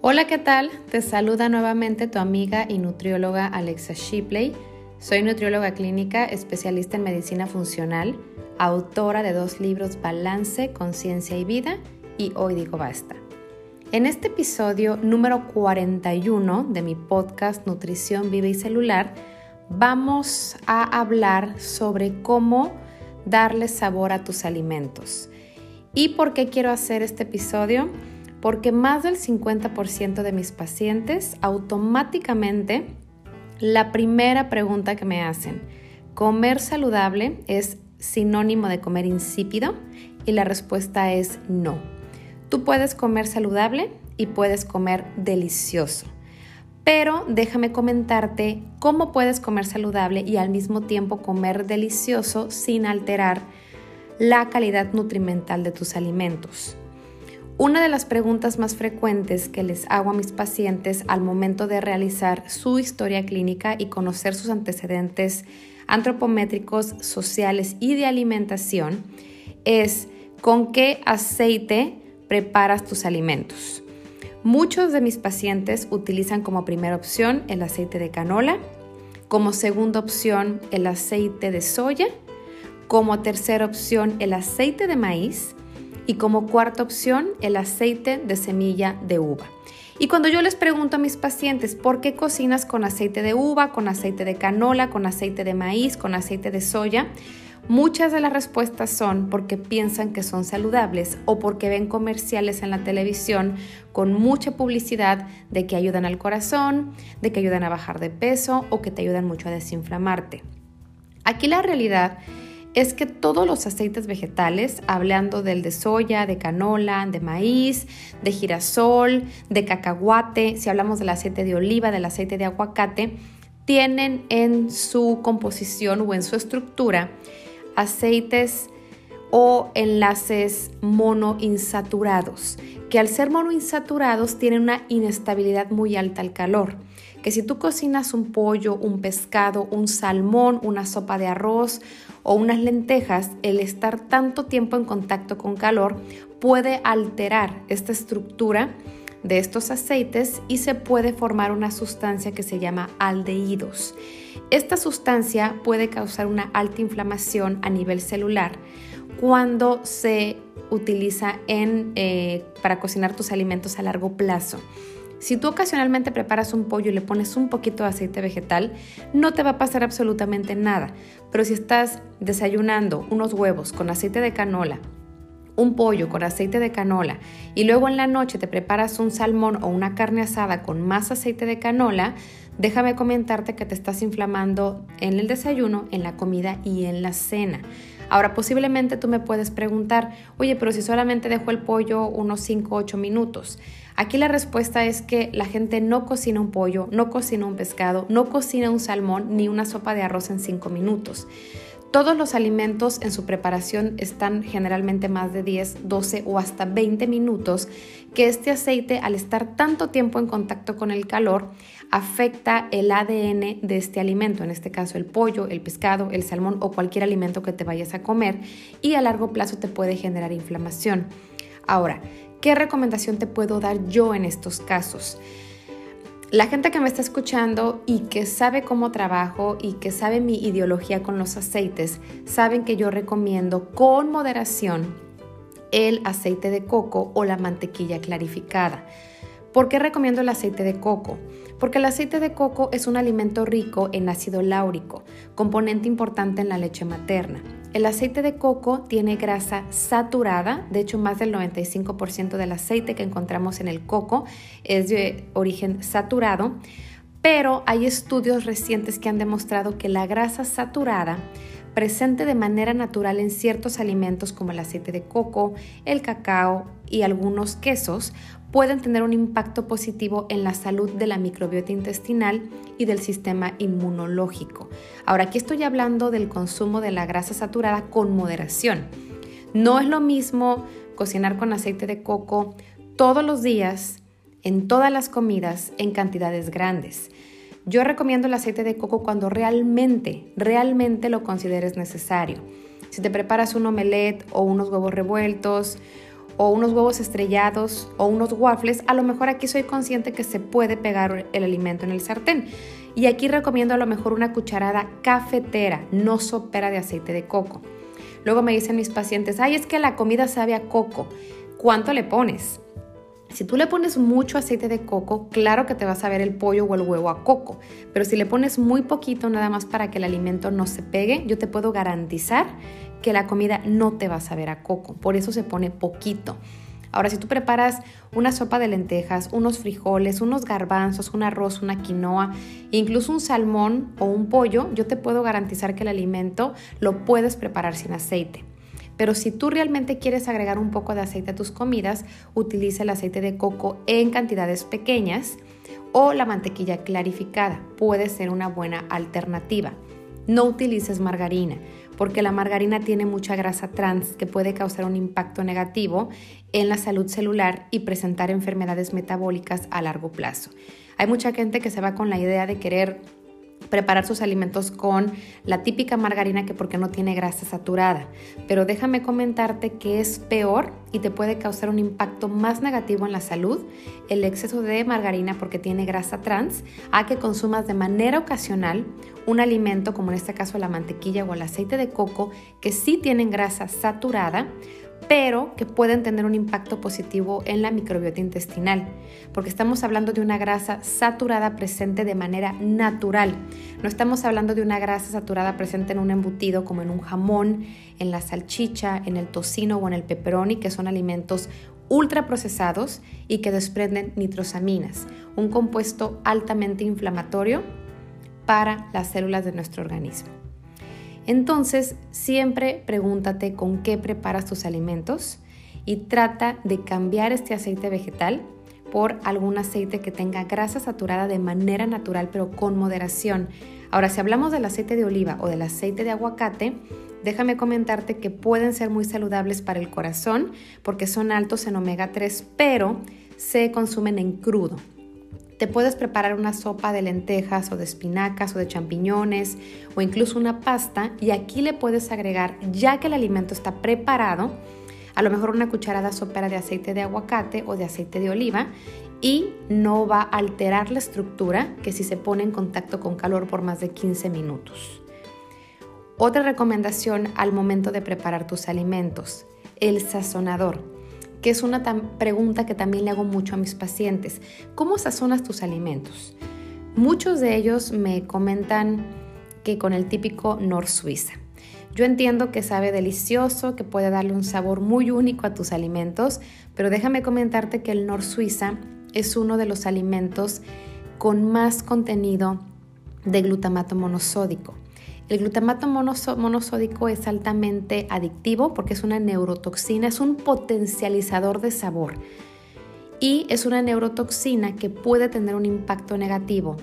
Hola, ¿qué tal? Te saluda nuevamente tu amiga y nutrióloga Alexa Shipley. Soy nutrióloga clínica, especialista en medicina funcional, autora de dos libros Balance, Conciencia y Vida y Hoy digo basta. En este episodio número 41 de mi podcast Nutrición Viva y Celular, vamos a hablar sobre cómo darle sabor a tus alimentos. ¿Y por qué quiero hacer este episodio? Porque más del 50% de mis pacientes automáticamente la primera pregunta que me hacen, ¿comer saludable es sinónimo de comer insípido? Y la respuesta es no. Tú puedes comer saludable y puedes comer delicioso. Pero déjame comentarte cómo puedes comer saludable y al mismo tiempo comer delicioso sin alterar la calidad nutrimental de tus alimentos. Una de las preguntas más frecuentes que les hago a mis pacientes al momento de realizar su historia clínica y conocer sus antecedentes antropométricos, sociales y de alimentación es ¿con qué aceite preparas tus alimentos? Muchos de mis pacientes utilizan como primera opción el aceite de canola, como segunda opción el aceite de soya, como tercera opción el aceite de maíz y como cuarta opción el aceite de semilla de uva. Y cuando yo les pregunto a mis pacientes por qué cocinas con aceite de uva, con aceite de canola, con aceite de maíz, con aceite de soya, Muchas de las respuestas son porque piensan que son saludables o porque ven comerciales en la televisión con mucha publicidad de que ayudan al corazón, de que ayudan a bajar de peso o que te ayudan mucho a desinflamarte. Aquí la realidad es que todos los aceites vegetales, hablando del de soya, de canola, de maíz, de girasol, de cacahuate, si hablamos del aceite de oliva, del aceite de aguacate, tienen en su composición o en su estructura aceites o enlaces monoinsaturados, que al ser monoinsaturados tienen una inestabilidad muy alta al calor. Que si tú cocinas un pollo, un pescado, un salmón, una sopa de arroz o unas lentejas, el estar tanto tiempo en contacto con calor puede alterar esta estructura de estos aceites y se puede formar una sustancia que se llama aldehídos. Esta sustancia puede causar una alta inflamación a nivel celular cuando se utiliza en, eh, para cocinar tus alimentos a largo plazo. Si tú ocasionalmente preparas un pollo y le pones un poquito de aceite vegetal, no te va a pasar absolutamente nada. Pero si estás desayunando unos huevos con aceite de canola, un pollo con aceite de canola y luego en la noche te preparas un salmón o una carne asada con más aceite de canola, déjame comentarte que te estás inflamando en el desayuno, en la comida y en la cena. Ahora, posiblemente tú me puedes preguntar, oye, pero si solamente dejo el pollo unos 5 o 8 minutos. Aquí la respuesta es que la gente no cocina un pollo, no cocina un pescado, no cocina un salmón ni una sopa de arroz en 5 minutos. Todos los alimentos en su preparación están generalmente más de 10, 12 o hasta 20 minutos, que este aceite al estar tanto tiempo en contacto con el calor afecta el ADN de este alimento, en este caso el pollo, el pescado, el salmón o cualquier alimento que te vayas a comer y a largo plazo te puede generar inflamación. Ahora, ¿qué recomendación te puedo dar yo en estos casos? La gente que me está escuchando y que sabe cómo trabajo y que sabe mi ideología con los aceites, saben que yo recomiendo con moderación el aceite de coco o la mantequilla clarificada. ¿Por qué recomiendo el aceite de coco? Porque el aceite de coco es un alimento rico en ácido láurico, componente importante en la leche materna. El aceite de coco tiene grasa saturada, de hecho más del 95% del aceite que encontramos en el coco es de origen saturado, pero hay estudios recientes que han demostrado que la grasa saturada presente de manera natural en ciertos alimentos como el aceite de coco, el cacao y algunos quesos pueden tener un impacto positivo en la salud de la microbiota intestinal y del sistema inmunológico. Ahora, aquí estoy hablando del consumo de la grasa saturada con moderación. No es lo mismo cocinar con aceite de coco todos los días, en todas las comidas, en cantidades grandes. Yo recomiendo el aceite de coco cuando realmente, realmente lo consideres necesario. Si te preparas un omelette o unos huevos revueltos o unos huevos estrellados o unos waffles, a lo mejor aquí soy consciente que se puede pegar el alimento en el sartén. Y aquí recomiendo a lo mejor una cucharada cafetera, no sopera de aceite de coco. Luego me dicen mis pacientes, ay, es que la comida sabe a coco. ¿Cuánto le pones? Si tú le pones mucho aceite de coco, claro que te vas a ver el pollo o el huevo a coco, pero si le pones muy poquito nada más para que el alimento no se pegue, yo te puedo garantizar que la comida no te va a saber a coco, por eso se pone poquito. Ahora, si tú preparas una sopa de lentejas, unos frijoles, unos garbanzos, un arroz, una quinoa, incluso un salmón o un pollo, yo te puedo garantizar que el alimento lo puedes preparar sin aceite. Pero si tú realmente quieres agregar un poco de aceite a tus comidas, utiliza el aceite de coco en cantidades pequeñas o la mantequilla clarificada. Puede ser una buena alternativa. No utilices margarina porque la margarina tiene mucha grasa trans que puede causar un impacto negativo en la salud celular y presentar enfermedades metabólicas a largo plazo. Hay mucha gente que se va con la idea de querer preparar sus alimentos con la típica margarina que porque no tiene grasa saturada. Pero déjame comentarte que es peor y te puede causar un impacto más negativo en la salud el exceso de margarina porque tiene grasa trans a que consumas de manera ocasional un alimento como en este caso la mantequilla o el aceite de coco que sí tienen grasa saturada pero que pueden tener un impacto positivo en la microbiota intestinal, porque estamos hablando de una grasa saturada presente de manera natural. No estamos hablando de una grasa saturada presente en un embutido como en un jamón, en la salchicha, en el tocino o en el pepperoni, que son alimentos ultraprocesados y que desprenden nitrosaminas, un compuesto altamente inflamatorio para las células de nuestro organismo. Entonces, siempre pregúntate con qué preparas tus alimentos y trata de cambiar este aceite vegetal por algún aceite que tenga grasa saturada de manera natural pero con moderación. Ahora, si hablamos del aceite de oliva o del aceite de aguacate, déjame comentarte que pueden ser muy saludables para el corazón porque son altos en omega 3, pero se consumen en crudo. Te puedes preparar una sopa de lentejas o de espinacas o de champiñones o incluso una pasta y aquí le puedes agregar, ya que el alimento está preparado, a lo mejor una cucharada sopera de aceite de aguacate o de aceite de oliva y no va a alterar la estructura que si se pone en contacto con calor por más de 15 minutos. Otra recomendación al momento de preparar tus alimentos, el sazonador que es una pregunta que también le hago mucho a mis pacientes. ¿Cómo sazonas tus alimentos? Muchos de ellos me comentan que con el típico Nor Suiza. Yo entiendo que sabe delicioso, que puede darle un sabor muy único a tus alimentos, pero déjame comentarte que el Nor Suiza es uno de los alimentos con más contenido de glutamato monosódico. El glutamato monosódico es altamente adictivo porque es una neurotoxina, es un potencializador de sabor y es una neurotoxina que puede tener un impacto negativo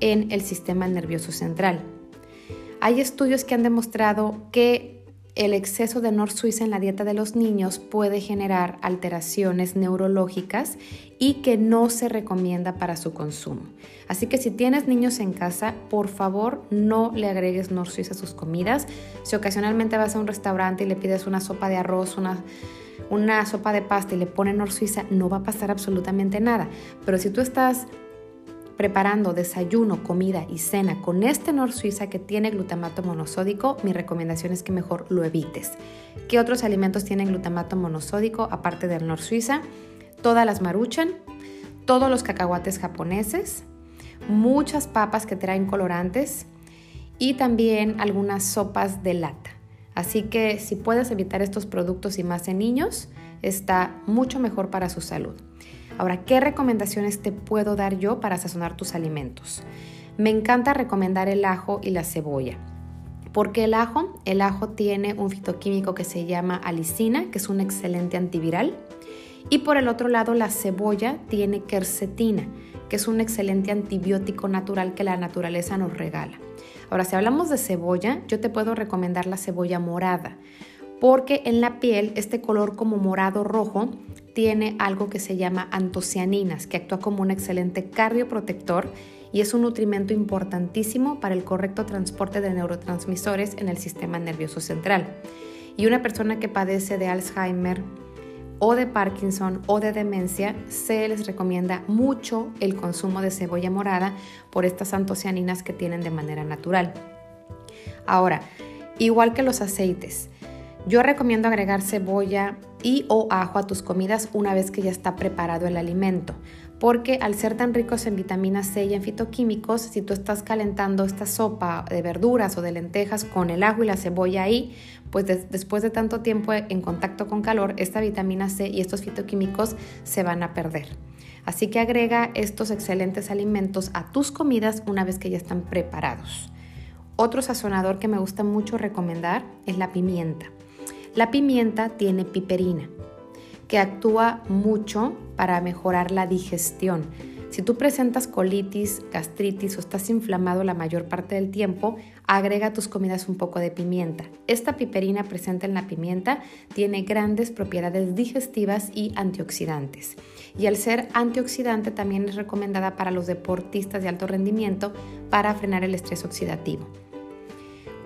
en el sistema nervioso central. Hay estudios que han demostrado que el exceso de Nor Suiza en la dieta de los niños puede generar alteraciones neurológicas y que no se recomienda para su consumo. Así que si tienes niños en casa, por favor no le agregues Nor Suiza a sus comidas. Si ocasionalmente vas a un restaurante y le pides una sopa de arroz, una, una sopa de pasta y le ponen Nor Suiza, no va a pasar absolutamente nada. Pero si tú estás preparando desayuno, comida y cena con este Nor Suiza que tiene glutamato monosódico, mi recomendación es que mejor lo evites. ¿Qué otros alimentos tienen glutamato monosódico aparte del Nor Suiza? Todas las maruchan, todos los cacahuates japoneses, muchas papas que traen colorantes y también algunas sopas de lata. Así que si puedes evitar estos productos y más en niños, está mucho mejor para su salud. Ahora, ¿qué recomendaciones te puedo dar yo para sazonar tus alimentos? Me encanta recomendar el ajo y la cebolla. ¿Por qué el ajo? El ajo tiene un fitoquímico que se llama alicina, que es un excelente antiviral. Y por el otro lado, la cebolla tiene quercetina, que es un excelente antibiótico natural que la naturaleza nos regala. Ahora, si hablamos de cebolla, yo te puedo recomendar la cebolla morada, porque en la piel este color como morado rojo tiene algo que se llama antocianinas, que actúa como un excelente cardioprotector y es un nutrimento importantísimo para el correcto transporte de neurotransmisores en el sistema nervioso central. Y una persona que padece de Alzheimer o de Parkinson o de demencia, se les recomienda mucho el consumo de cebolla morada por estas antocianinas que tienen de manera natural. Ahora, igual que los aceites, yo recomiendo agregar cebolla y o ajo a tus comidas una vez que ya está preparado el alimento, porque al ser tan ricos en vitamina C y en fitoquímicos, si tú estás calentando esta sopa de verduras o de lentejas con el ajo y la cebolla ahí, pues después de tanto tiempo en contacto con calor, esta vitamina C y estos fitoquímicos se van a perder. Así que agrega estos excelentes alimentos a tus comidas una vez que ya están preparados. Otro sazonador que me gusta mucho recomendar es la pimienta. La pimienta tiene piperina que actúa mucho para mejorar la digestión. Si tú presentas colitis, gastritis o estás inflamado la mayor parte del tiempo, agrega a tus comidas un poco de pimienta. Esta piperina presente en la pimienta tiene grandes propiedades digestivas y antioxidantes. Y al ser antioxidante también es recomendada para los deportistas de alto rendimiento para frenar el estrés oxidativo.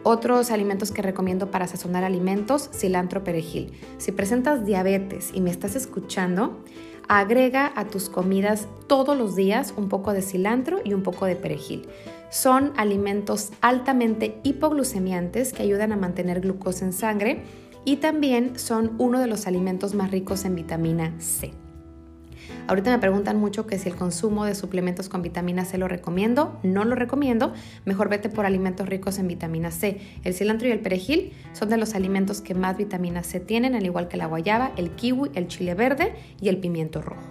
Otros alimentos que recomiendo para sazonar alimentos, cilantro, perejil. Si presentas diabetes y me estás escuchando, agrega a tus comidas todos los días un poco de cilantro y un poco de perejil. Son alimentos altamente hipoglucemiantes que ayudan a mantener glucosa en sangre y también son uno de los alimentos más ricos en vitamina C. Ahorita me preguntan mucho que si el consumo de suplementos con vitamina C lo recomiendo. No lo recomiendo. Mejor vete por alimentos ricos en vitamina C. El cilantro y el perejil son de los alimentos que más vitamina C tienen, al igual que la guayaba, el kiwi, el chile verde y el pimiento rojo.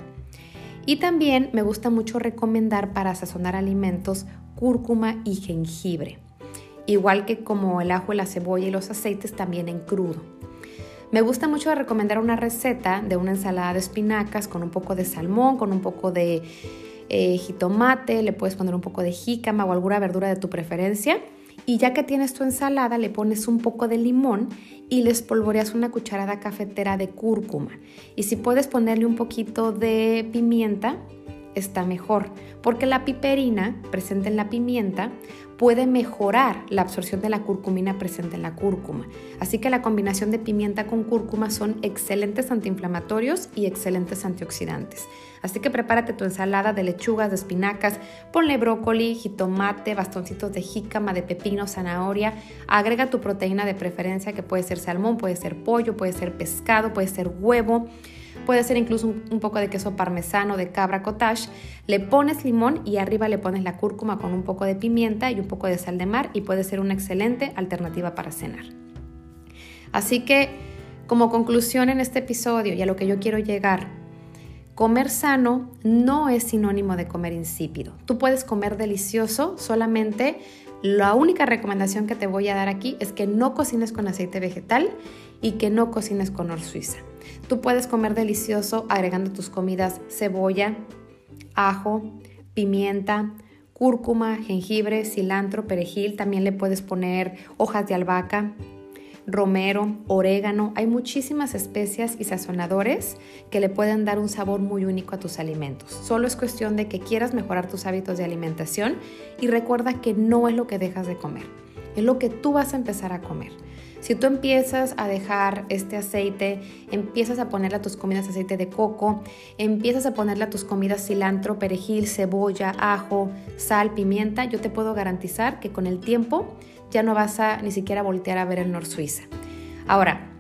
Y también me gusta mucho recomendar para sazonar alimentos cúrcuma y jengibre. Igual que como el ajo, la cebolla y los aceites también en crudo. Me gusta mucho recomendar una receta de una ensalada de espinacas con un poco de salmón, con un poco de eh, jitomate, le puedes poner un poco de jícama o alguna verdura de tu preferencia. Y ya que tienes tu ensalada, le pones un poco de limón y le espolvoreas una cucharada cafetera de cúrcuma. Y si puedes ponerle un poquito de pimienta, está mejor, porque la piperina presente en la pimienta puede mejorar la absorción de la curcumina presente en la cúrcuma. Así que la combinación de pimienta con cúrcuma son excelentes antiinflamatorios y excelentes antioxidantes. Así que prepárate tu ensalada de lechugas, de espinacas, ponle brócoli, jitomate, bastoncitos de jícama, de pepino, zanahoria. Agrega tu proteína de preferencia que puede ser salmón, puede ser pollo, puede ser pescado, puede ser huevo. Puede ser incluso un, poco de queso parmesano de cabra cottage. Le pones limón y arriba le pones la cúrcuma con un poco de pimienta y un poco de sal de mar y puede ser una excelente alternativa para cenar. Así que, como conclusión en este episodio y a lo que yo quiero llegar, comer sano no es sinónimo de comer insípido. Tú puedes comer delicioso, solamente la única recomendación que te voy a dar aquí es que no cocines con aceite vegetal y que no cocines con or suiza. Tú puedes comer delicioso agregando tus comidas cebolla, ajo, pimienta, cúrcuma, jengibre, cilantro, perejil. También le puedes poner hojas de albahaca, romero, orégano. Hay muchísimas especias y sazonadores que le pueden dar un sabor muy único a tus alimentos. Solo es cuestión de que quieras mejorar tus hábitos de alimentación y recuerda que no es lo que dejas de comer, es lo que tú vas a empezar a comer. Si tú empiezas a dejar este aceite, empiezas a ponerle a tus comidas aceite de coco, empiezas a ponerle a tus comidas cilantro, perejil, cebolla, ajo, sal, pimienta, yo te puedo garantizar que con el tiempo ya no vas a ni siquiera voltear a ver el Nor Suiza. Ahora,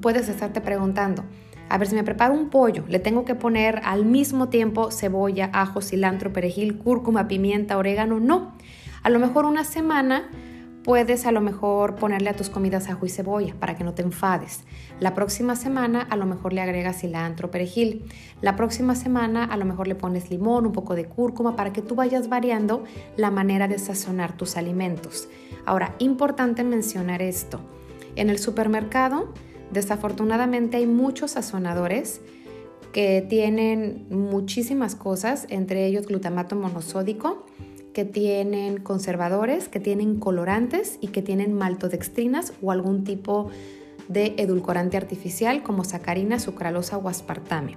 puedes estarte preguntando, a ver, si me preparo un pollo, le tengo que poner al mismo tiempo cebolla, ajo, cilantro, perejil, cúrcuma, pimienta, orégano. No. A lo mejor una semana Puedes a lo mejor ponerle a tus comidas ajo y cebolla para que no te enfades. La próxima semana a lo mejor le agregas cilantro, perejil. La próxima semana a lo mejor le pones limón, un poco de cúrcuma para que tú vayas variando la manera de sazonar tus alimentos. Ahora, importante mencionar esto. En el supermercado, desafortunadamente hay muchos sazonadores que tienen muchísimas cosas, entre ellos glutamato monosódico que tienen conservadores, que tienen colorantes y que tienen maltodextrinas o algún tipo de edulcorante artificial como sacarina, sucralosa o aspartame.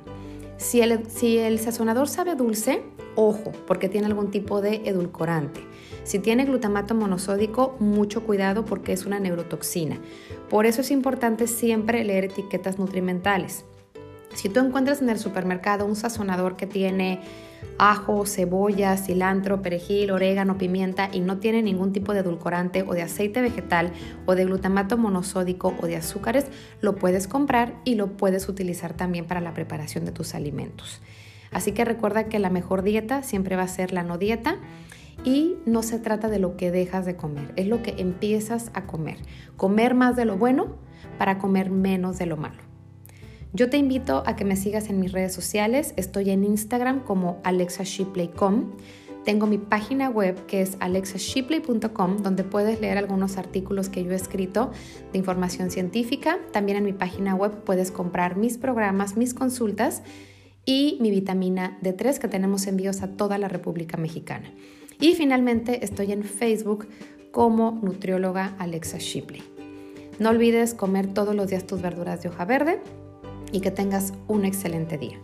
Si el, si el sazonador sabe dulce, ojo, porque tiene algún tipo de edulcorante. Si tiene glutamato monosódico, mucho cuidado porque es una neurotoxina. Por eso es importante siempre leer etiquetas nutrimentales. Si tú encuentras en el supermercado un sazonador que tiene ajo, cebolla, cilantro, perejil, orégano, pimienta y no tiene ningún tipo de edulcorante o de aceite vegetal o de glutamato monosódico o de azúcares, lo puedes comprar y lo puedes utilizar también para la preparación de tus alimentos. Así que recuerda que la mejor dieta siempre va a ser la no dieta y no se trata de lo que dejas de comer, es lo que empiezas a comer. Comer más de lo bueno para comer menos de lo malo. Yo te invito a que me sigas en mis redes sociales. Estoy en Instagram como alexashipley.com. Tengo mi página web que es alexashipley.com donde puedes leer algunos artículos que yo he escrito de información científica. También en mi página web puedes comprar mis programas, mis consultas y mi vitamina D3 que tenemos envíos a toda la República Mexicana. Y finalmente estoy en Facebook como nutrióloga Alexa Shipley. No olvides comer todos los días tus verduras de hoja verde y que tengas un excelente día.